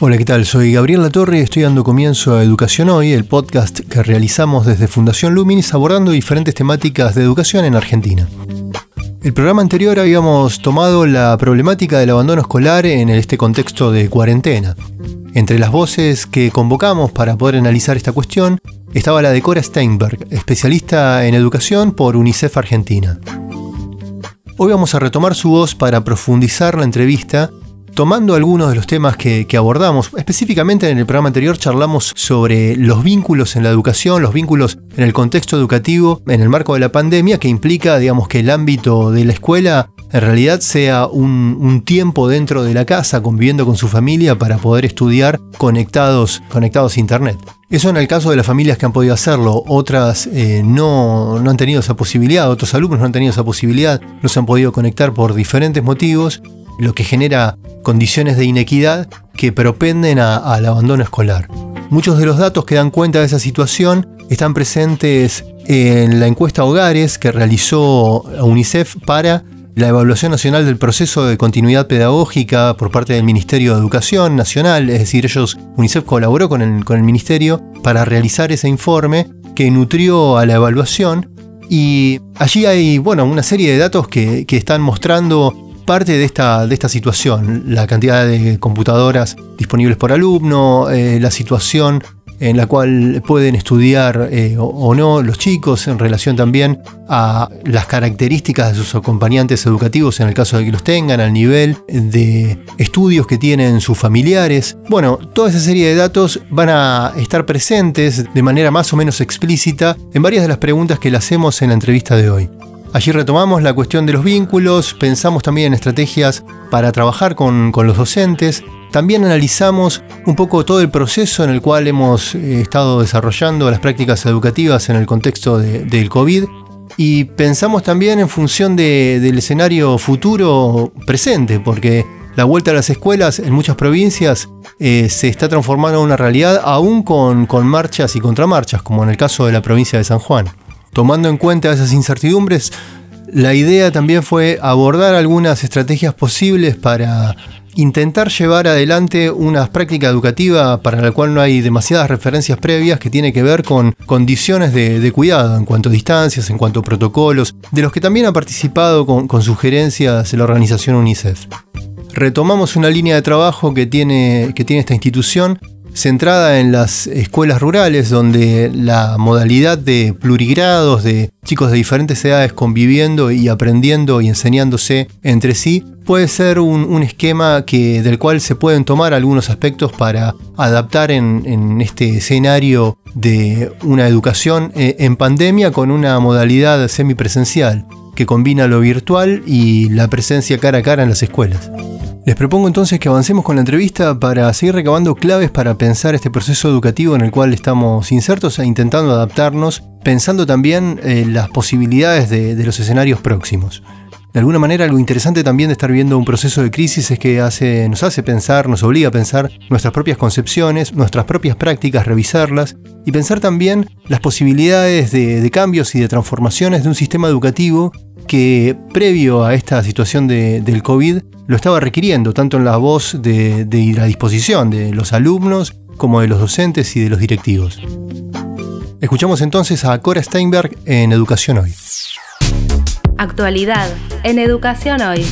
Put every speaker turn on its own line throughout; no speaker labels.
Hola, ¿qué tal? Soy Gabriel Latorre y estoy dando comienzo a Educación Hoy, el podcast que realizamos desde Fundación Luminis abordando diferentes temáticas de educación en Argentina. El programa anterior habíamos tomado la problemática del abandono escolar en este contexto de cuarentena. Entre las voces que convocamos para poder analizar esta cuestión estaba la de Cora Steinberg, especialista en educación por UNICEF Argentina. Hoy vamos a retomar su voz para profundizar la entrevista tomando algunos de los temas que, abordamos, específicamente en el programa anterior charlamos sobre los vínculos en la educación, los vínculos en el contexto educativo, en el marco de la pandemia, que implica, digamos, que el ámbito de la escuela en realidad sea un, tiempo dentro de la casa, conviviendo con su familia para poder estudiar conectados, conectados a Internet. Eso en el caso de las familias que han podido hacerlo, otras eh, no, no han tenido esa posibilidad, otros alumnos no han tenido esa posibilidad, no se han podido conectar por diferentes motivos lo que genera condiciones de inequidad que propenden al abandono escolar. Muchos de los datos que dan cuenta de esa situación están presentes en la encuesta Hogares que realizó UNICEF para la evaluación nacional del proceso de continuidad pedagógica por parte del Ministerio de Educación Nacional, es decir, ellos, UNICEF colaboró con el, con el Ministerio para realizar ese informe que nutrió a la evaluación y allí hay, bueno, una serie de datos que, que están mostrando parte de esta, de esta situación, la cantidad de computadoras disponibles por alumno, eh, la situación en la cual pueden estudiar eh, o, no los chicos en relación también a las características de sus acompañantes educativos en el caso de que los tengan, al nivel de estudios que tienen sus familiares. Bueno, toda esa serie de datos van a estar presentes de manera más o menos explícita en varias de las preguntas que le hacemos en la entrevista de hoy. Allí retomamos la cuestión de los vínculos, pensamos también en estrategias para trabajar con, los docentes, también analizamos un poco todo el proceso en el cual hemos eh, estado desarrollando las prácticas educativas en el contexto del COVID y pensamos también en función del escenario futuro presente, porque la vuelta a las escuelas en muchas provincias eh, se está transformando en una realidad aún con, con marchas y contramarchas, como en el caso de la provincia de San Juan. Tomando en cuenta esas incertidumbres, la idea también fue abordar algunas estrategias posibles para intentar llevar adelante una práctica educativa para la cual no hay demasiadas referencias previas que tiene que ver con condiciones de, cuidado en cuanto a distancias, en cuanto a protocolos, de los que también ha participado con, con sugerencias la organización UNICEF. Retomamos una línea de trabajo que tiene, que tiene esta institución centrada en las escuelas rurales, donde la modalidad de plurigrados, de chicos de diferentes edades conviviendo y aprendiendo y enseñándose entre sí, puede ser un, esquema que, del cual se pueden tomar algunos aspectos para adaptar en, este escenario de una educación eh, en pandemia con una modalidad semipresencial que combina lo virtual y la presencia cara a cara en las escuelas. Les propongo entonces que avancemos con la entrevista para seguir recabando claves para pensar este proceso educativo en el cual estamos insertos e intentando adaptarnos, pensando también eh, las posibilidades de, los escenarios próximos. De alguna manera, algo interesante también de estar viendo un proceso de crisis es que hace, nos hace pensar, nos obliga a pensar nuestras propias concepciones, nuestras propias prácticas, revisarlas y pensar también las posibilidades de cambios y de transformaciones de un sistema educativo que previo a esta situación del COVID lo estaba requiriendo, tanto en la voz de, la disposición de los alumnos como de los docentes y de los directivos. Escuchamos entonces a Cora Steinberg en Educación Hoy.
Actualidad en Educación Hoy.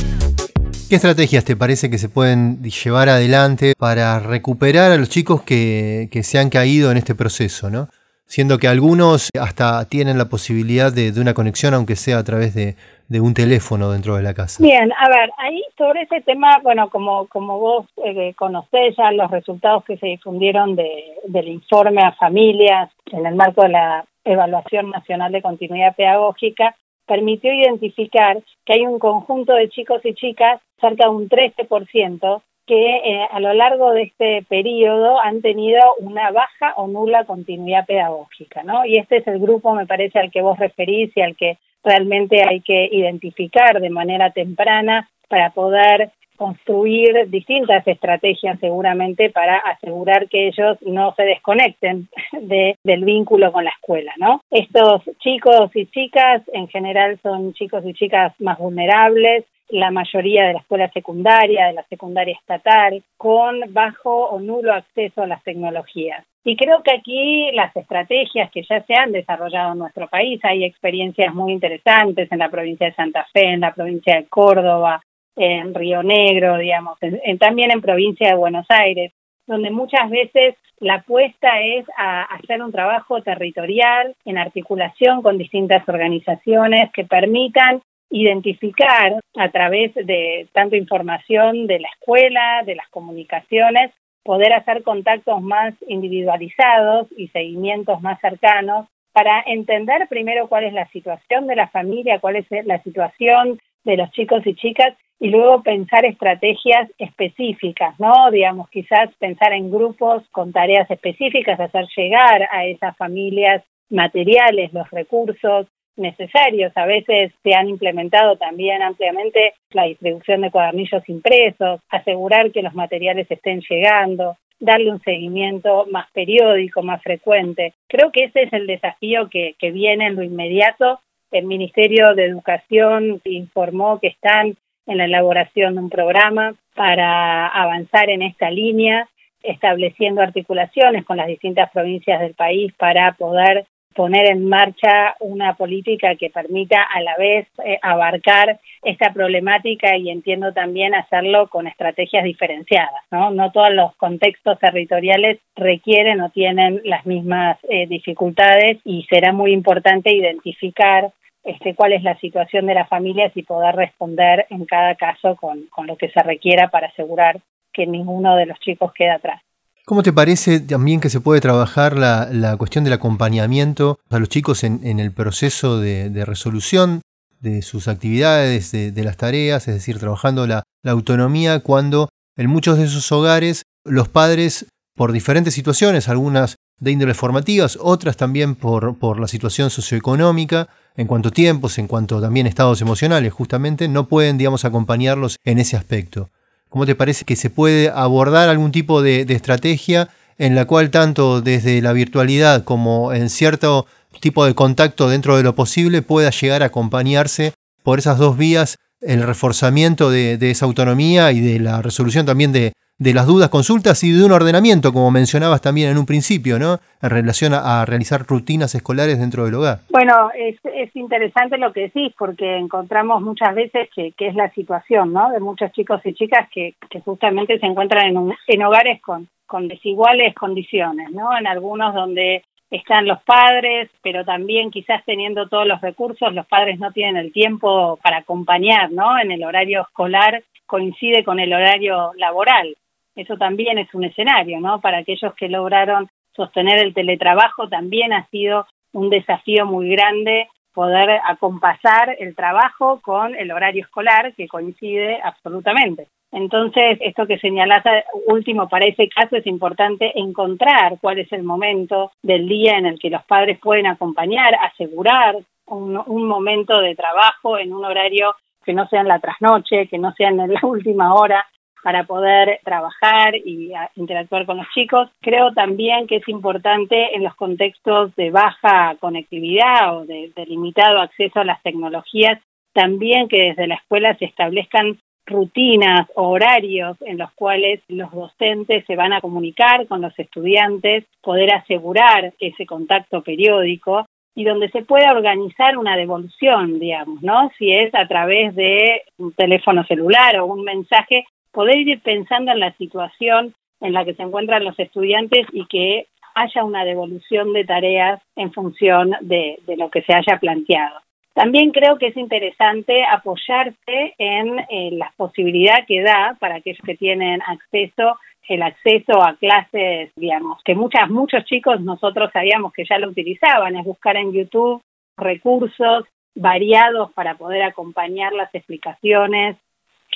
¿Qué estrategias te parece que se pueden llevar adelante para recuperar a los chicos que, se han caído en este proceso? ¿no? Siendo que algunos hasta tienen la posibilidad de, una conexión, aunque sea a través de, un teléfono dentro de la casa.
Bien, a ver, ahí sobre ese tema, bueno, como, como vos eh, conocés ya los resultados que se difundieron de, del informe a familias en el marco de la Evaluación Nacional de Continuidad Pedagógica, permitió identificar que hay un conjunto de chicos y chicas, cerca de un 13%, que eh, a lo largo de este periodo han tenido una baja o nula continuidad pedagógica, ¿no? Y este es el grupo, me parece, al que vos referís y al que realmente hay que identificar de manera temprana para poder construir distintas estrategias seguramente para asegurar que ellos no se desconecten de, del vínculo con la escuela, ¿no? Estos chicos y chicas en general son chicos y chicas más vulnerables, la mayoría de la escuela secundaria, de la secundaria estatal, con bajo o nulo acceso a las tecnologías. Y creo que aquí las estrategias que ya se han desarrollado en nuestro país, hay experiencias muy interesantes en la provincia de Santa Fe, en la provincia de Córdoba, en Río Negro, digamos, también en provincia de Buenos Aires, donde muchas veces la apuesta es a hacer un trabajo territorial en articulación con distintas organizaciones que permitan identificar a través de tanto información de la escuela, de las comunicaciones, poder hacer contactos más individualizados y seguimientos más cercanos para entender primero cuál es la situación de la familia, cuál es la situación de los chicos y chicas y luego pensar estrategias específicas, ¿no? Digamos, quizás pensar en grupos con tareas específicas, hacer llegar a esas familias materiales, los recursos necesarios. A veces se han implementado también ampliamente la distribución de cuadernillos impresos, asegurar que los materiales estén llegando, darle un seguimiento más periódico, más frecuente. Creo que ese es el desafío que, que viene en lo inmediato. El Ministerio de Educación informó que están en la elaboración de un programa para avanzar en esta línea, estableciendo articulaciones con las distintas provincias del país para poder poner en marcha una política que permita a la vez eh, abarcar esta problemática y entiendo también hacerlo con estrategias diferenciadas, ¿no? No todos los contextos territoriales requieren o tienen las mismas eh, dificultades y será muy importante identificar este, cuál es la situación de las familias y poder responder en cada caso con, lo que se requiera para asegurar que ninguno de los chicos quede atrás.
¿Cómo te parece también que se puede trabajar la, cuestión del acompañamiento a los chicos en, el proceso de, resolución de sus actividades, de, las tareas, es decir, trabajando la, autonomía cuando en muchos de esos hogares los padres, por diferentes situaciones, algunas de índole formativas, otras también por, la situación socioeconómica, en cuanto a tiempos, en cuanto también estados emocionales, justamente, no pueden, digamos, acompañarlos en ese aspecto. ¿Cómo te parece que se puede abordar algún tipo de, estrategia en la cual tanto desde la virtualidad como en cierto tipo de contacto dentro de lo posible pueda llegar a acompañarse por esas dos vías el reforzamiento de esa autonomía y de la resolución también de, de las dudas, consultas y de un ordenamiento, como mencionabas también en un principio, ¿no? En relación a, realizar rutinas escolares dentro del hogar.
Bueno, es, es interesante lo que decís, porque encontramos muchas veces que, que, es la situación, ¿no? De muchos chicos y chicas que, que justamente se encuentran en, en hogares con, con desiguales condiciones, ¿no? En algunos donde están los padres, pero también quizás teniendo todos los recursos, los padres no tienen el tiempo para acompañar, ¿no? En el horario escolar coincide con el horario laboral. Eso también es un escenario, ¿no? Para aquellos que lograron sostener el teletrabajo también ha sido un desafío muy grande poder acompasar el trabajo con el horario escolar que coincide absolutamente. Entonces, esto que señalás último para ese caso es importante encontrar cuál es el momento del día en el que los padres pueden acompañar, asegurar un, un momento de trabajo en un horario que no sea en la trasnoche, que no sea en la última hora, para poder trabajar y interactuar con los chicos. Creo también que es importante en los contextos de baja conectividad o de, limitado acceso a las tecnologías, también que desde la escuela se establezcan rutinas o horarios en los cuales los docentes se van a comunicar con los estudiantes, poder asegurar ese contacto periódico y donde se pueda organizar una devolución, digamos, ¿no? Si es a través de un teléfono celular o un mensaje poder ir pensando en la situación en la que se encuentran los estudiantes y que haya una devolución de tareas en función de, lo que se haya planteado. También creo que es interesante apoyarse en eh, la posibilidad que da para aquellos que tienen acceso, el acceso a clases, digamos, que muchas, muchos chicos nosotros sabíamos que ya lo utilizaban, es buscar en YouTube recursos variados para poder acompañar las explicaciones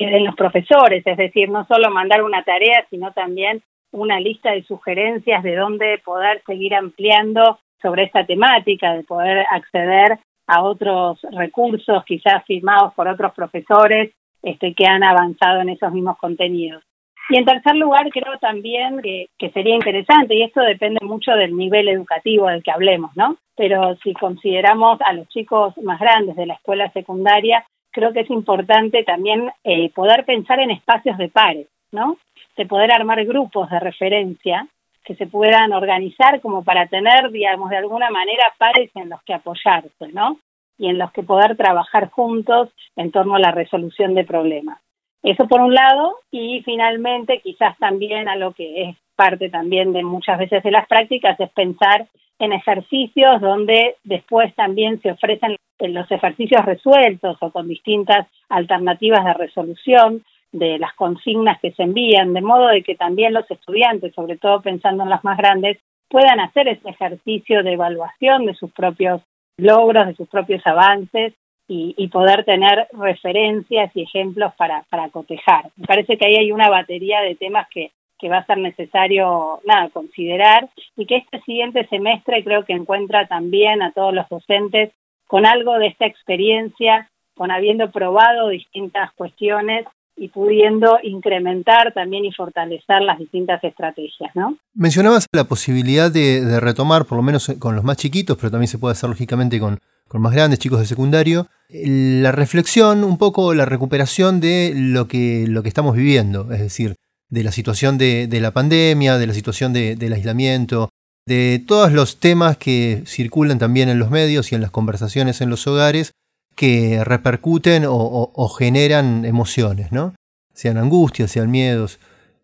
que den los profesores, es decir, no solo mandar una tarea, sino también una lista de sugerencias de dónde poder seguir ampliando sobre esta temática, de poder acceder a otros recursos quizás firmados por otros profesores este, que han avanzado en esos mismos contenidos. Y en tercer lugar, creo también que, que, sería interesante, y esto depende mucho del nivel educativo del que hablemos, ¿no? Pero si consideramos a los chicos más grandes de la escuela secundaria, creo que es importante también eh, poder pensar en espacios de pares, ¿no? De poder armar grupos de referencia que se puedan organizar como para tener, digamos, de alguna manera pares en los que apoyarse, ¿no? Y en los que poder trabajar juntos en torno a la resolución de problemas. Eso por un lado, y finalmente quizás también a lo que es parte también de muchas veces de las prácticas es pensar en ejercicios donde después también se ofrecen los ejercicios resueltos o con distintas alternativas de resolución de las consignas que se envían, de modo de que también los estudiantes, sobre todo pensando en las más grandes, puedan hacer ese ejercicio de evaluación de sus propios logros, de sus propios avances y, poder tener referencias y ejemplos para, para cotejar. Me parece que ahí hay una batería de temas que, que va a ser necesario considerar y que este siguiente semestre creo que encuentra también a todos los docentes con algo de esta experiencia, con habiendo probado distintas cuestiones y pudiendo incrementar también y fortalecer las distintas estrategias, ¿no?
Mencionabas la posibilidad de, retomar, por lo menos con los más chiquitos, pero también se puede hacer lógicamente con, con más grandes, chicos de secundario, la reflexión, un poco la recuperación de lo que estamos viviendo, es decir, de la situación de, de la pandemia, de la situación de, del aislamiento, de todos los temas que circulan también en los medios y en las conversaciones en los hogares que repercuten o, generan emociones, ¿no? Sean angustias, sean miedos,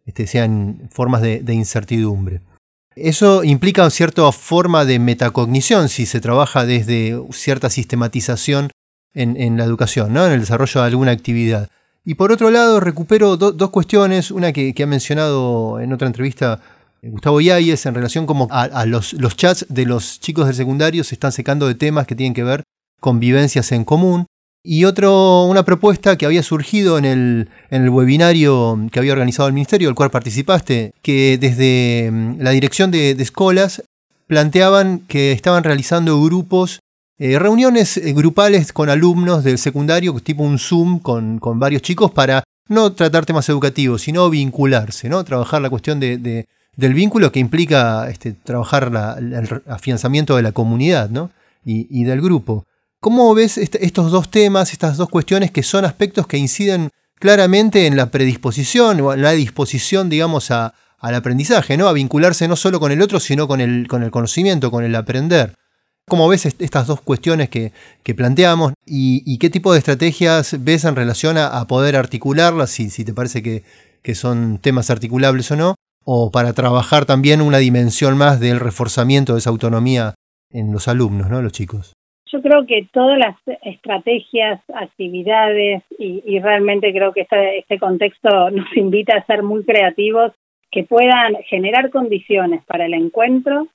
este, sean formas de, incertidumbre. Eso implica cierta forma de metacognición si se trabaja desde cierta sistematización en, la educación, ¿no? en el desarrollo de alguna actividad. Y por otro lado, recupero dos cuestiones, una que, ha mencionado en otra entrevista eh, Gustavo Yáñez en relación como a, los, los, chats de los chicos del secundario se están secando de temas que tienen que ver con vivencias en común. Y otro, una propuesta que había surgido en el, en el webinario que había organizado el Ministerio, del cual participaste, que desde mm, la dirección de, de escuelas planteaban que estaban realizando grupos eh, reuniones eh, grupales con alumnos del secundario, tipo un Zoom con, varios chicos para no tratar temas educativos, sino vincularse, ¿no? Trabajar la cuestión de, del vínculo que implica este, trabajar el afianzamiento de la comunidad, ¿no? Y, del grupo. ¿Cómo ves estos dos temas, estas dos cuestiones que son aspectos que inciden claramente en la predisposición o en la disposición, digamos, a, al aprendizaje, ¿no? A vincularse no solo con el otro, sino con el, con el conocimiento, con el aprender. ¿Cómo ves estas dos cuestiones que, planteamos y, qué tipo de estrategias ves en relación a, poder articularlas, si, si te parece que, son temas articulables o no, o para trabajar también una dimensión más del reforzamiento de esa autonomía en los alumnos, ¿no? los chicos?
Yo creo que todas las estrategias, actividades y, realmente creo que este, este contexto nos invita a ser muy creativos que puedan generar condiciones para el encuentro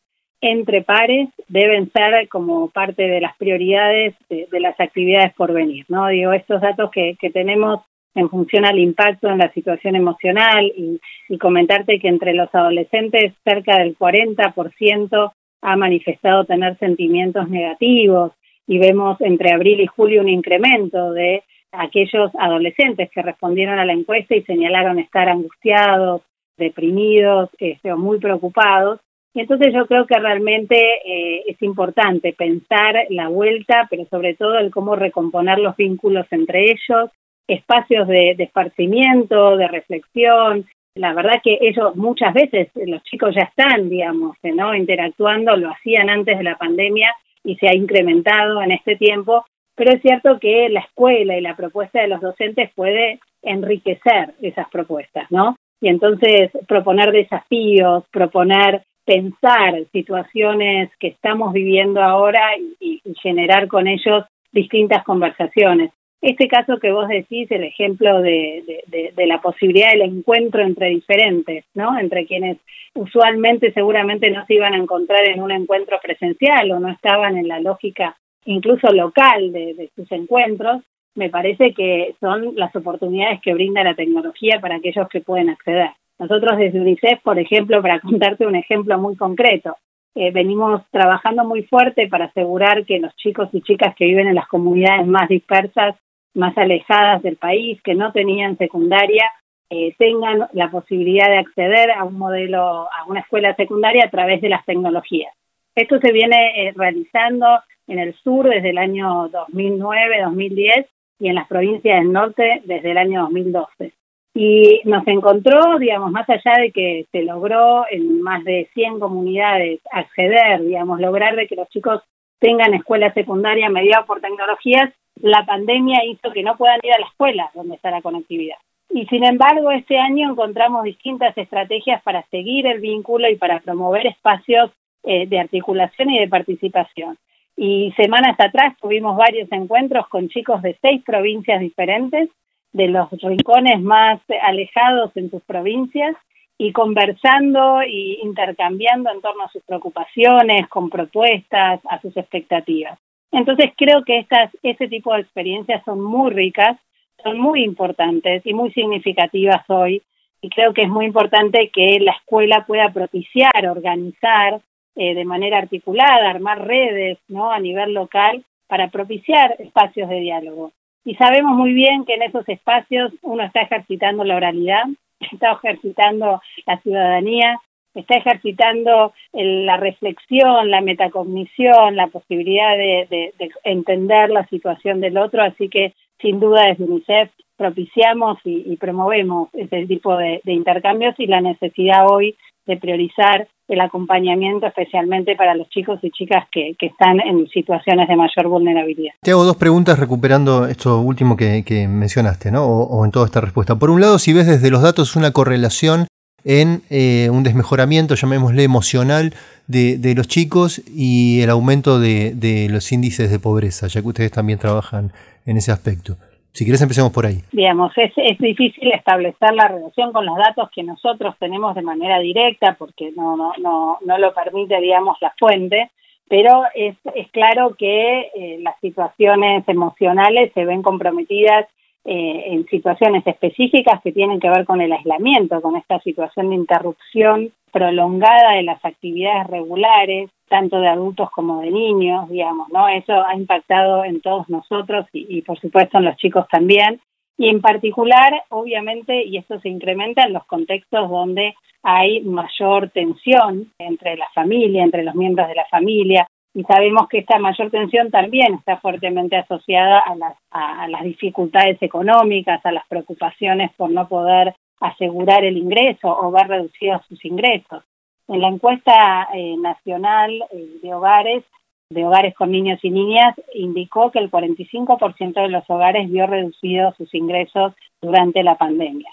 entre pares deben ser como parte de las prioridades de, las actividades por venir, ¿no? Digo, estos datos que, que, tenemos en función al impacto en la situación emocional y, y comentarte que entre los adolescentes cerca del 40% ha manifestado tener sentimientos negativos y vemos entre abril y julio un incremento de aquellos adolescentes que respondieron a la encuesta y señalaron estar angustiados, deprimidos este, o muy preocupados y entonces yo creo que realmente eh, es importante pensar la vuelta, pero sobre todo el cómo recomponer los vínculos entre ellos, espacios de, esparcimiento, de reflexión. La verdad que ellos muchas veces, los chicos ya están, digamos, ¿no? interactuando, lo hacían antes de la pandemia y se ha incrementado en este tiempo, pero es cierto que la escuela y la propuesta de los docentes puede enriquecer esas propuestas, ¿no? Y entonces proponer desafíos, proponer pensar situaciones que estamos viviendo ahora y, generar con ellos distintas conversaciones. Este caso que vos decís, el ejemplo de, de, la posibilidad del encuentro entre diferentes, ¿no? Entre quienes usualmente seguramente no se iban a encontrar en un encuentro presencial o no estaban en la lógica incluso local de, sus encuentros, me parece que son las oportunidades que brinda la tecnología para aquellos que pueden acceder. Nosotros desde UNICEF, por ejemplo, para contarte un ejemplo muy concreto, eh, venimos trabajando muy fuerte para asegurar que los chicos y chicas que viven en las comunidades más dispersas, más alejadas del país, que no tenían secundaria, eh, tengan la posibilidad de acceder a un modelo, a una escuela secundaria a través de las tecnologías. Esto se viene eh, realizando en el sur desde el año 2009-2010 y en las provincias del norte desde el año 2012. Y nos encontró, digamos, más allá de que se logró en más de 100 comunidades acceder, digamos, lograr de que los chicos tengan escuela secundaria mediada por tecnologías, la pandemia hizo que no puedan ir a la escuela donde está la conectividad. Y sin embargo, este año encontramos distintas estrategias para seguir el vínculo y para promover espacios eh, de articulación y de participación. Y semanas atrás tuvimos varios encuentros con chicos de seis provincias diferentes de los rincones más alejados en sus provincias y conversando y intercambiando en torno a sus preocupaciones, con propuestas, a sus expectativas. Entonces creo que estas, este tipo de experiencias son muy ricas, son muy importantes y muy significativas hoy y creo que es muy importante que la escuela pueda propiciar, organizar eh, de manera articulada, armar redes ¿no? a nivel local para propiciar espacios de diálogo. Y sabemos muy bien que en esos espacios uno está ejercitando la oralidad, está ejercitando la ciudadanía, está ejercitando la reflexión, la metacognición, la posibilidad de, entender la situación del otro, así que sin duda desde UNICEF propiciamos y, promovemos ese tipo de intercambios y la necesidad hoy de priorizar el acompañamiento especialmente para los chicos y chicas que, están en situaciones de mayor vulnerabilidad.
Te hago dos preguntas recuperando esto último que, mencionaste, ¿no? O, en toda esta respuesta. Por un lado, si ves desde los datos una correlación en eh, un desmejoramiento, llamémosle emocional, de, de, los chicos y el aumento de, de los índices de pobreza, ya que ustedes también trabajan en ese aspecto. Si quieres empecemos por ahí.
Digamos, es, es difícil establecer la relación con los datos que nosotros tenemos de manera directa porque no, no, no, no lo permite, digamos, la fuente, pero es, es claro que eh, las situaciones emocionales se ven comprometidas eh, en situaciones específicas que tienen que ver con el aislamiento, con esta situación de interrupción prolongada de las actividades regulares, tanto de adultos como de niños, digamos, ¿no? Eso ha impactado en todos nosotros y, por supuesto en los chicos también. Y en particular, obviamente, y esto se incrementa en los contextos donde hay mayor tensión entre la familia, entre los miembros de la familia, y sabemos que esta mayor tensión también está fuertemente asociada a las, a las dificultades económicas, a las preocupaciones por no poder asegurar el ingreso o ver reducidos sus ingresos. En la encuesta eh, nacional eh, de hogares, de hogares con niños y niñas, indicó que el 45% de los hogares vio reducidos sus ingresos durante la pandemia.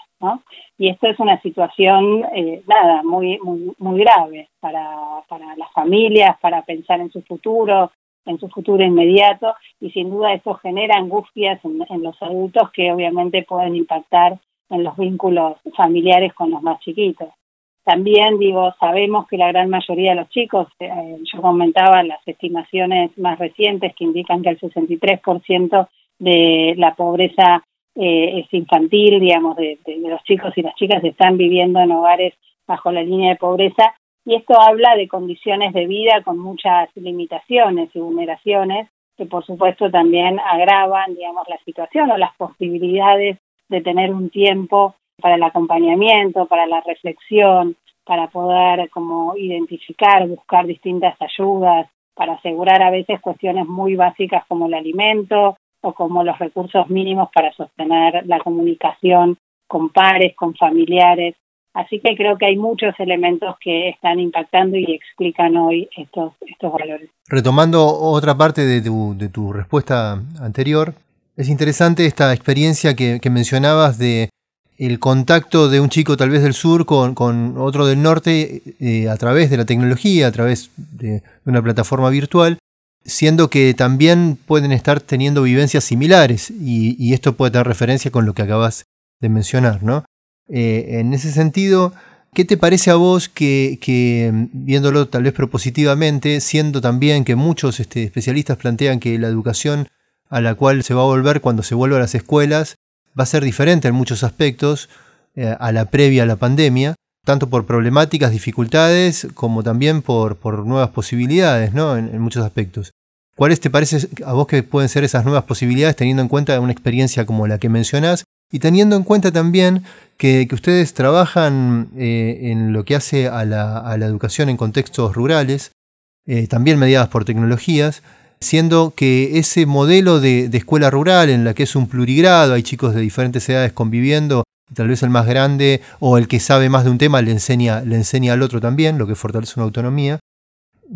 Y esto es una situación, eh, nada, muy, muy, grave para, para las familias, para pensar en su futuro, en su futuro inmediato, y sin duda eso genera angustias en los adultos que obviamente pueden impactar en los vínculos familiares con los más chiquitos. También, digo, sabemos que la gran mayoría de los chicos, eh, yo comentaba las estimaciones más recientes que indican que el 63% de la pobreza eh, es infantil, digamos, de, los chicos y las chicas están viviendo en hogares bajo la línea de pobreza y esto habla de condiciones de vida con muchas limitaciones y vulneraciones que por supuesto también agravan, digamos, la situación o las posibilidades de tener un tiempo para el acompañamiento, para la reflexión, para poder como identificar, buscar distintas ayudas, para asegurar a veces cuestiones muy básicas como el alimento o como los recursos mínimos para sostener la comunicación con pares, con familiares. Así que creo que hay muchos elementos que están impactando y explican hoy estos, estos valores.
Retomando otra parte de tu, de tu respuesta anterior, es interesante esta experiencia que, mencionabas de el contacto de un chico tal vez del sur con, otro del norte eh, a través de la tecnología, a través de una plataforma virtual, siendo que también pueden estar teniendo vivencias similares y, esto puede tener referencia con lo que acabas de mencionar, ¿no? Eh, en ese sentido, ¿qué te parece a vos que, viéndolo tal vez propositivamente, siendo también que muchos este, especialistas plantean que la educación a la cual se va a volver cuando se vuelva a las escuelas va a ser diferente en muchos aspectos eh, a la previa a la pandemia, tanto por problemáticas, dificultades, como también por, por nuevas posibilidades, ¿no? En, muchos aspectos. ¿Cuáles te parece a vos que pueden ser esas nuevas posibilidades teniendo en cuenta una experiencia como la que mencionás y teniendo en cuenta también que, ustedes trabajan eh, en lo que hace a la, a la, educación en contextos rurales, eh, también mediadas por tecnologías, siendo que ese modelo de, de, escuela rural en la que es un plurigrado, hay chicos de diferentes edades conviviendo, tal vez el más grande o el que sabe más de un tema le enseña, le enseña al otro también, lo que fortalece una autonomía.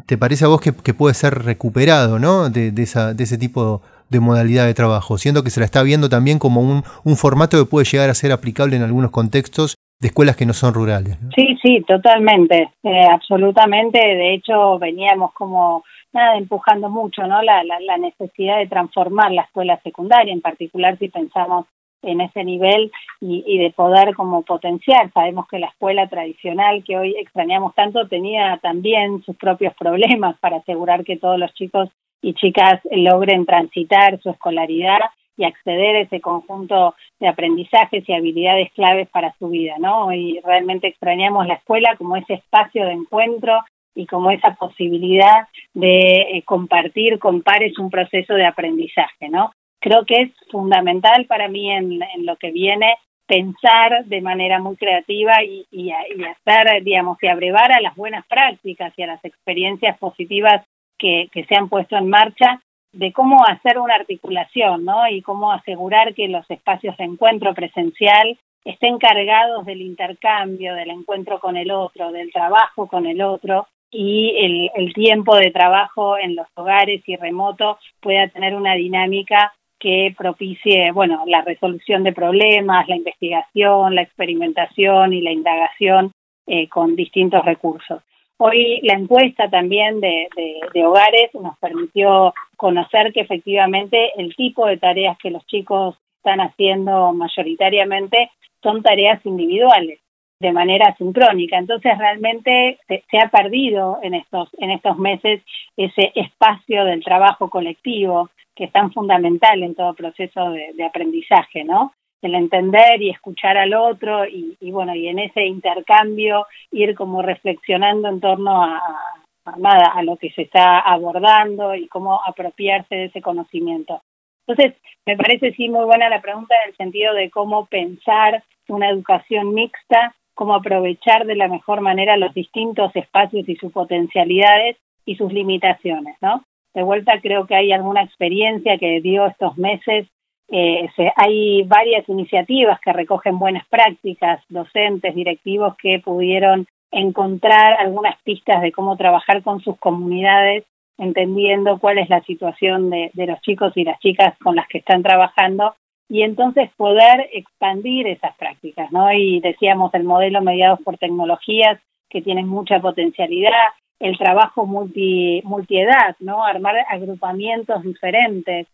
¿Te parece a vos que, puede ser recuperado ¿no? de, esa, de ese tipo de modalidad de trabajo, siendo que se la está viendo también como un, un formato que puede llegar a ser aplicable en algunos contextos de escuelas que no son rurales.
Sí, sí, totalmente, eh, absolutamente. De hecho, veníamos como nada empujando mucho, ¿no? La, la, la, necesidad de transformar la escuela secundaria, en particular si pensamos en ese nivel y, de poder como potenciar. Sabemos que la escuela tradicional que hoy extrañamos tanto tenía también sus propios problemas para asegurar que todos los chicos y chicas logren transitar su escolaridad y acceder a ese conjunto de aprendizajes y habilidades claves para su vida, ¿no? Y realmente extrañamos la escuela como ese espacio de encuentro y como esa posibilidad de eh, compartir con pares un proceso de aprendizaje, ¿no? Creo que es fundamental para mí en, lo que viene pensar de manera muy creativa y, y, y hacer, digamos, y abrevar a las buenas prácticas y a las experiencias positivas que, se han puesto en marcha de cómo hacer una articulación, ¿no? Y cómo asegurar que los espacios de encuentro presencial estén cargados del intercambio, del encuentro con el otro, del trabajo con el otro y el, el tiempo de trabajo en los hogares y remoto pueda tener una dinámica que propicie, bueno, la resolución de problemas, la investigación, la experimentación y la indagación eh, con distintos recursos. Hoy la encuesta también de, hogares nos permitió conocer que efectivamente el tipo de tareas que los chicos están haciendo mayoritariamente son tareas individuales de manera sincrónica. Entonces realmente se, se, ha perdido en estos, en estos meses ese espacio del trabajo colectivo que es tan fundamental en todo proceso de, aprendizaje, ¿no? el entender y escuchar al otro y, y, bueno, y en ese intercambio ir como reflexionando en torno a, a, nada, a lo que se está abordando y cómo apropiarse de ese conocimiento. Entonces, me parece sí muy buena la pregunta en el sentido de cómo pensar una educación mixta, cómo aprovechar de la mejor manera los distintos espacios y sus potencialidades y sus limitaciones, ¿no? De vuelta creo que hay alguna experiencia que dio estos meses eh, hay varias iniciativas que recogen buenas prácticas, docentes, directivos que pudieron encontrar algunas pistas de cómo trabajar con sus comunidades, entendiendo cuál es la situación de, de los chicos y las chicas con las que están trabajando y entonces poder expandir esas prácticas, ¿no? Y decíamos el modelo mediados por tecnologías que tienen mucha potencialidad, el trabajo multi, multiedad, ¿no? Armar agrupamientos diferentes,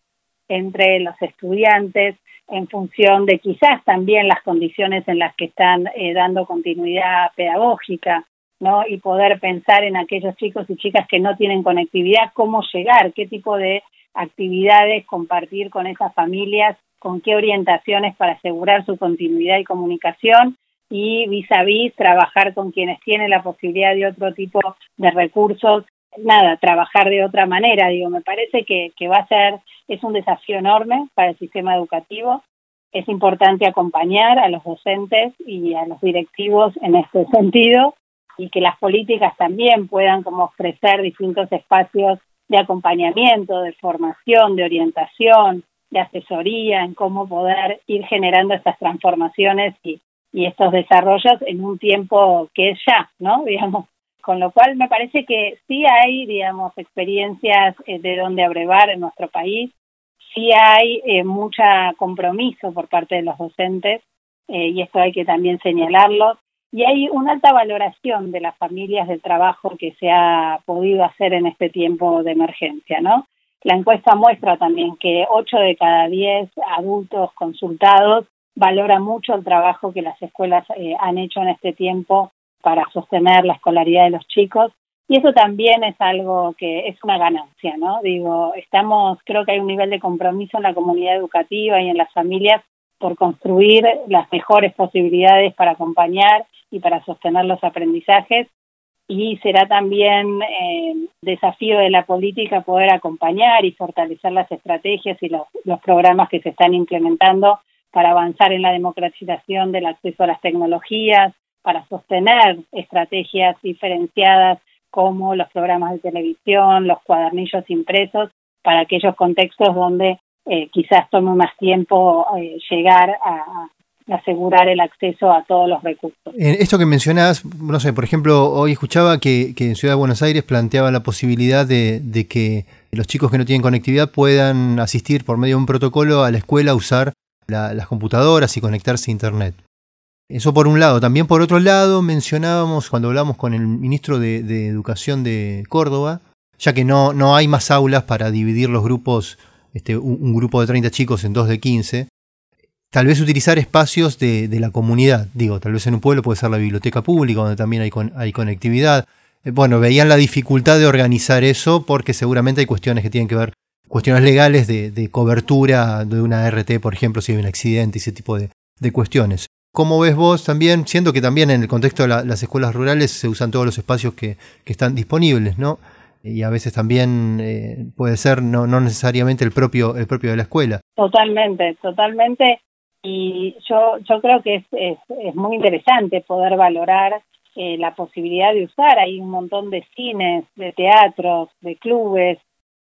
entre los estudiantes en función de quizás también las condiciones en las que están eh, dando continuidad pedagógica, ¿no? Y poder pensar en aquellos chicos y chicas que no tienen conectividad, cómo llegar, qué tipo de actividades compartir con esas familias, con qué orientaciones para asegurar su continuidad y comunicación y vis a vis trabajar con quienes tienen la posibilidad de otro tipo de recursos. Nada, trabajar de otra manera, digo, me parece que, que va a ser, es un desafío enorme para el sistema educativo, es importante acompañar a los docentes y a los directivos en este sentido y que las políticas también puedan como ofrecer distintos espacios de acompañamiento, de formación, de orientación, de asesoría en cómo poder ir generando estas transformaciones y, y estos desarrollos en un tiempo que es ya, ¿no? Digamos, con lo cual me parece que sí hay, digamos, experiencias eh, de donde abrevar en nuestro país, sí hay eh, mucho compromiso por parte de los docentes, eh, y esto hay que también señalarlo, y hay una alta valoración de las familias del trabajo que se ha podido hacer en este tiempo de emergencia, ¿no? La encuesta muestra también que 8 de cada 10 adultos consultados valora mucho el trabajo que las escuelas han hecho en este tiempo para sostener la escolaridad de los chicos Y eso también es algo que es una ganancia, ¿no? Digo, estamos, creo que hay un nivel de compromiso en la comunidad educativa y en las familias por construir las mejores posibilidades para acompañar y para sostener los aprendizajes y será también eh, desafío de la política poder acompañar y fortalecer las estrategias y los, los programas que se están implementando para avanzar en la democratización del acceso a las tecnologías, para sostener estrategias diferenciadas como los programas de televisión, los cuadernillos impresos, para aquellos contextos donde eh, quizás tome más tiempo eh, llegar a, asegurar el acceso a todos los recursos.
Esto que mencionás, no sé, por ejemplo, hoy escuchaba que, en Ciudad de Buenos Aires planteaba la posibilidad de, que los chicos que no tienen conectividad puedan asistir por medio de un protocolo a la escuela a usar las computadoras y conectarse a Internet. Eso por un lado. También por otro lado mencionábamos cuando hablamos con el ministro de, Educación de Córdoba, ya que no, no hay más aulas para dividir los grupos, este, un, grupo de 30 chicos en dos de 15, tal vez utilizar espacios de, la comunidad. Digo, tal vez en un pueblo puede ser la biblioteca pública, donde también hay, hay conectividad. Eh, bueno, veían la dificultad de organizar eso porque seguramente hay cuestiones que tienen que ver, cuestiones legales de, cobertura de una RT, por ejemplo, si hay un accidente ese tipo de, cuestiones. ¿Cómo ves vos también? Siento que también en el contexto de las escuelas rurales se usan todos los espacios que, están disponibles, ¿no? Y a veces también eh, puede ser no, necesariamente el propio, el propio de la escuela.
Totalmente, totalmente. Y yo, yo creo que es, es, muy interesante poder valorar eh, la posibilidad de usar. Hay un montón de cines, de teatros, de clubes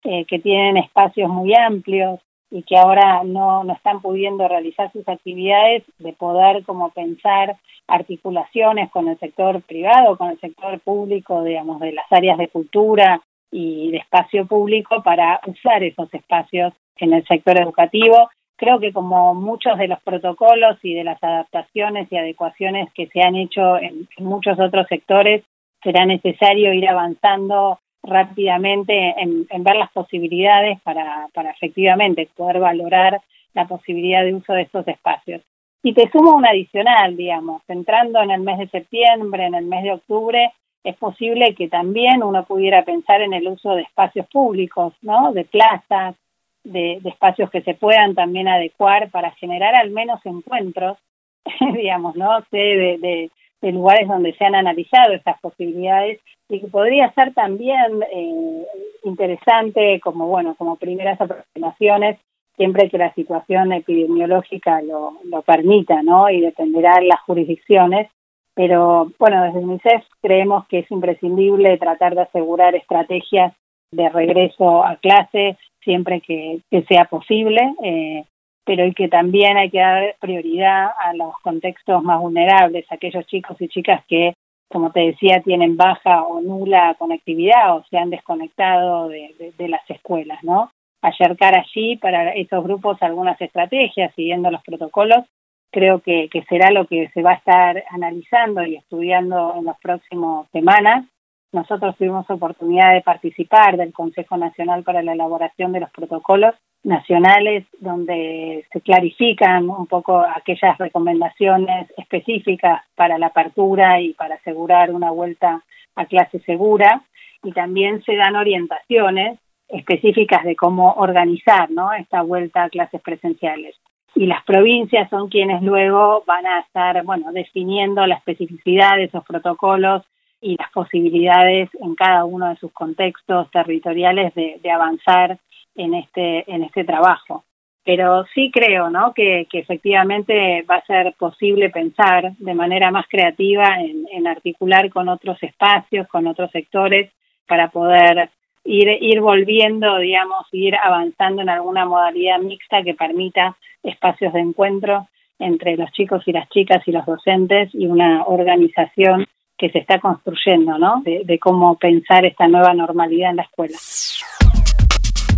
eh, que tienen espacios muy amplios y que ahora no, no están pudiendo realizar sus actividades, de poder como pensar articulaciones con el sector privado, con el sector público, digamos, de las áreas de cultura y de espacio público para usar esos espacios en el sector educativo. Creo que como muchos de los protocolos y de las adaptaciones y adecuaciones que se han hecho en, en muchos otros sectores, será necesario ir avanzando rápidamente en, ver las posibilidades para, para efectivamente poder valorar la posibilidad de uso de estos espacios. Y te sumo un adicional, digamos, entrando en el mes de septiembre, en el mes de octubre, es posible que también uno pudiera pensar en el uso de espacios públicos, ¿no? De plazas, de, espacios que se puedan también adecuar para generar al menos encuentros, digamos, ¿no? De, de lugares donde se han analizado estas posibilidades y que podría ser también eh, interesante como bueno como primeras aproximaciones siempre que la situación epidemiológica lo, lo permita no y dependerá de las jurisdicciones. Pero bueno desde UNICEF creemos que es imprescindible tratar de asegurar estrategias de regreso a clase siempre que, que sea posible eh, pero y que también hay que dar prioridad a los contextos más vulnerables, aquellos chicos y chicas que, como te decía, tienen baja o nula conectividad o se han desconectado de, las escuelas, ¿no? Acercar allí para esos grupos algunas estrategias siguiendo los protocolos, creo que, que será lo que se va a estar analizando y estudiando en las próximas semanas. Nosotros tuvimos oportunidad de participar del Consejo Nacional para la elaboración de los protocolos nacionales donde se clarifican un poco aquellas recomendaciones específicas para la apertura y para asegurar una vuelta a clase segura y también se dan orientaciones específicas de cómo organizar ¿no? esta vuelta a clases presenciales. Y las provincias son quienes luego van a estar bueno, definiendo la especificidad de esos protocolos y las posibilidades en cada uno de sus contextos territoriales de, de avanzar en este, en este trabajo. Pero sí creo ¿no? que, que efectivamente va a ser posible pensar de manera más creativa en, en articular con otros espacios, con otros sectores, para poder ir, ir volviendo, digamos, ir avanzando en alguna modalidad mixta que permita espacios de encuentro entre los chicos y las chicas y los docentes y una organización que se está construyendo, ¿no? de cómo pensar esta nueva normalidad en la escuela.